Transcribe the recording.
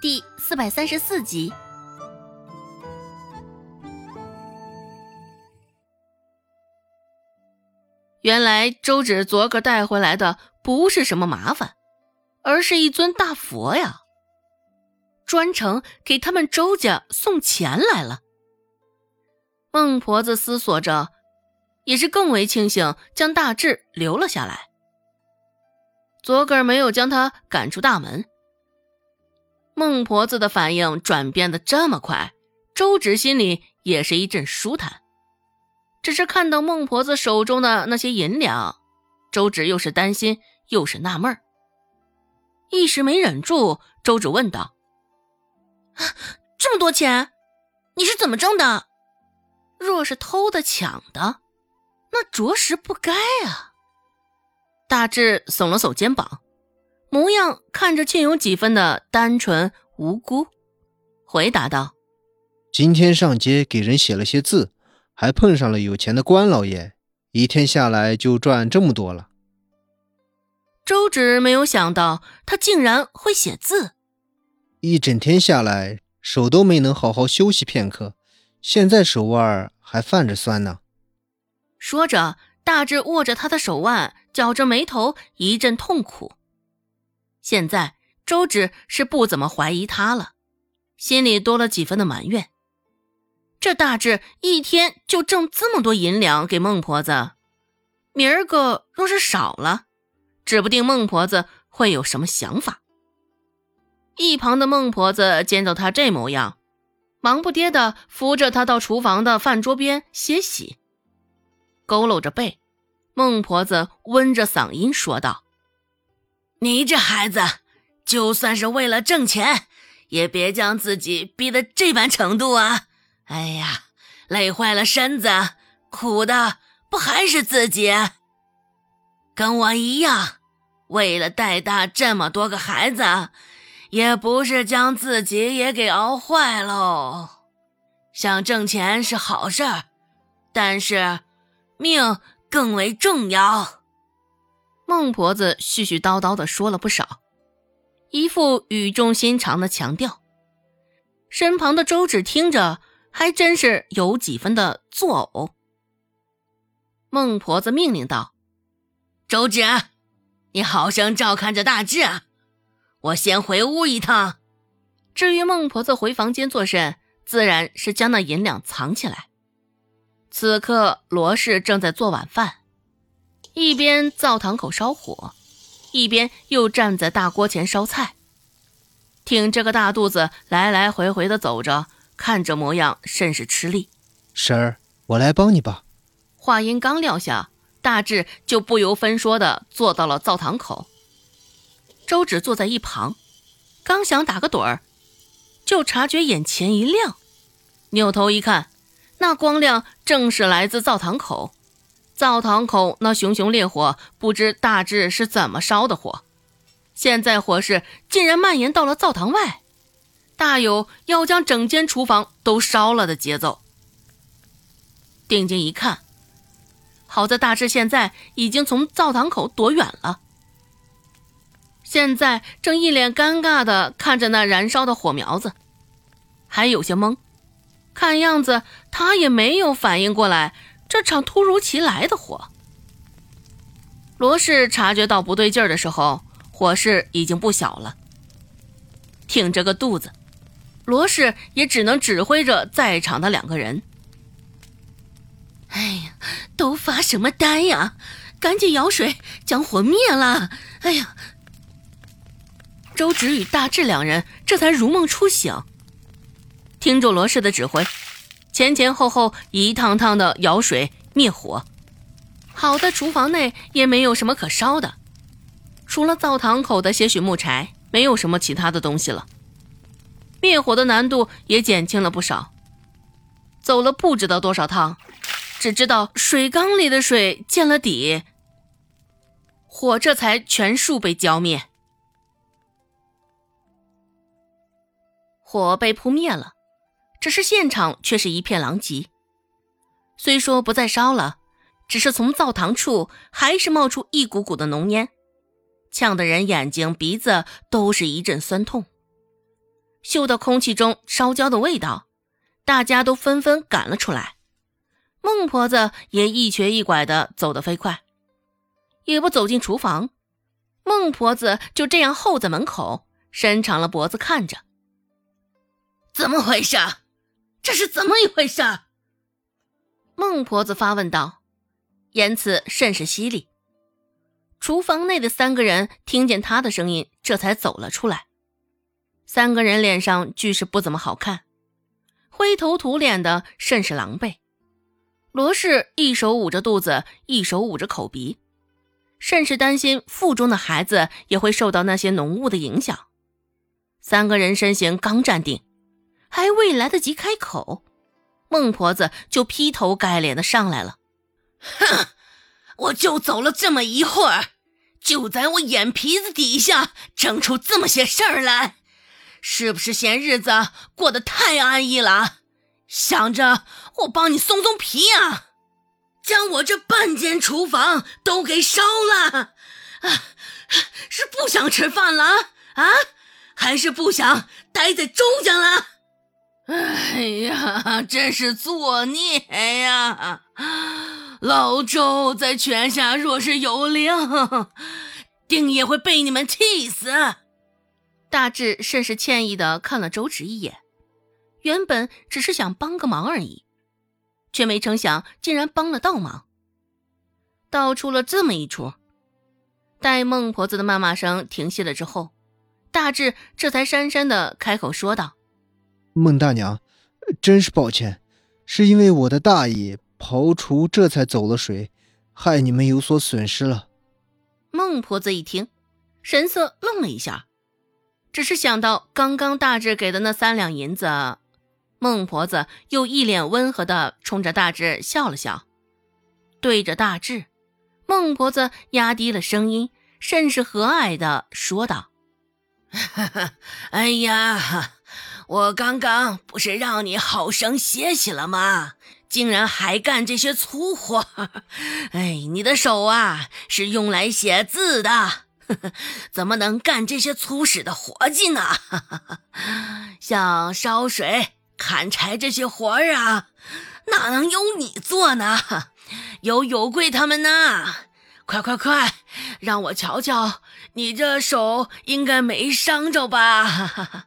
第四百三十四集。原来周芷昨个带回来的不是什么麻烦，而是一尊大佛呀，专程给他们周家送钱来了。孟婆子思索着，也是更为庆幸将大志留了下来。昨个没有将他赶出大门。孟婆子的反应转变的这么快，周芷心里也是一阵舒坦。只是看到孟婆子手中的那些银两，周芷又是担心又是纳闷一时没忍住，周芷问道：“这么多钱，你是怎么挣的？若是偷的抢的，那着实不该啊。”大志耸了耸肩膀，模样看着竟有几分的单纯无辜，回答道：“今天上街给人写了些字，还碰上了有钱的官老爷，一天下来就赚这么多了。”周芷没有想到他竟然会写字，一整天下来手都没能好好休息片刻，现在手腕还泛着酸呢。说着。大志握着他的手腕，绞着眉头，一阵痛苦。现在周芷是不怎么怀疑他了，心里多了几分的埋怨。这大志一天就挣这么多银两给孟婆子，明儿个若是少了，指不定孟婆子会有什么想法。一旁的孟婆子见到他这模样，忙不迭的扶着他到厨房的饭桌边歇息，佝偻着背。孟婆子温着嗓音说道：“你这孩子，就算是为了挣钱，也别将自己逼得这般程度啊！哎呀，累坏了身子，苦的不还是自己？跟我一样，为了带大这么多个孩子，也不是将自己也给熬坏喽。想挣钱是好事儿，但是命……”更为重要。孟婆子絮絮叨叨的说了不少，一副语重心长的强调。身旁的周芷听着，还真是有几分的作呕。孟婆子命令道：“周芷，你好生照看着大志，我先回屋一趟。”至于孟婆子回房间做甚，自然是将那银两藏起来。此刻，罗氏正在做晚饭，一边灶堂口烧火，一边又站在大锅前烧菜，挺着个大肚子来来回回的走着，看着模样甚是吃力。婶儿，我来帮你吧。话音刚撂下，大志就不由分说的坐到了灶堂口。周芷坐在一旁，刚想打个盹儿，就察觉眼前一亮，扭头一看。那光亮正是来自灶堂口，灶堂口那熊熊烈火，不知大致是怎么烧的火，现在火势竟然蔓延到了灶堂外，大有要将整间厨房都烧了的节奏。定睛一看，好在大志现在已经从灶堂口躲远了，现在正一脸尴尬的看着那燃烧的火苗子，还有些懵。看样子他也没有反应过来，这场突如其来的火。罗氏察觉到不对劲儿的时候，火势已经不小了。挺着个肚子，罗氏也只能指挥着在场的两个人：“哎呀，都发什么呆呀？赶紧舀水将火灭了！”哎呀，周芷与大志两人这才如梦初醒。听着罗氏的指挥，前前后后一趟趟的舀水灭火。好在厨房内也没有什么可烧的，除了灶堂口的些许木柴，没有什么其他的东西了。灭火的难度也减轻了不少。走了不知道多少趟，只知道水缸里的水见了底，火这才全数被浇灭。火被扑灭了。只是现场却是一片狼藉，虽说不再烧了，只是从灶堂处还是冒出一股股的浓烟，呛得人眼睛鼻子都是一阵酸痛。嗅到空气中烧焦的味道，大家都纷纷赶了出来。孟婆子也一瘸一拐的走得飞快，也不走进厨房。孟婆子就这样候在门口，伸长了脖子看着。怎么回事？这是怎么一回事？孟婆子发问道，言辞甚是犀利。厨房内的三个人听见她的声音，这才走了出来。三个人脸上俱是不怎么好看，灰头土脸的，甚是狼狈。罗氏一手捂着肚子，一手捂着口鼻，甚是担心腹中的孩子也会受到那些浓雾的影响。三个人身形刚站定，还未来得及开口，孟婆子就劈头盖脸的上来了：“哼，我就走了这么一会儿，就在我眼皮子底下整出这么些事儿来，是不是嫌日子过得太安逸了？”想着我帮你松松皮呀，将我这半间厨房都给烧了，啊，是不想吃饭了啊，还是不想待在周家了？哎呀，真是作孽呀！老周在泉下若是有灵，定也会被你们气死。大志甚是歉意的看了周芷一眼。原本只是想帮个忙而已，却没成想竟然帮了倒忙，道出了这么一出。待孟婆子的谩骂声停息了之后，大志这才讪讪的开口说道：“孟大娘，真是抱歉，是因为我的大意，刨除这才走了水，害你们有所损失了。”孟婆子一听，神色愣了一下，只是想到刚刚大志给的那三两银子。孟婆子又一脸温和的冲着大志笑了笑，对着大志，孟婆子压低了声音，甚是和蔼的说道：“哎呀，我刚刚不是让你好生歇息了吗？竟然还干这些粗活！哎，你的手啊是用来写字的，怎么能干这些粗使的活计呢？像烧水。”砍柴这些活儿啊，哪能由你做呢？有有贵他们呢。快快快，让我瞧瞧，你这手应该没伤着吧？哈哈哈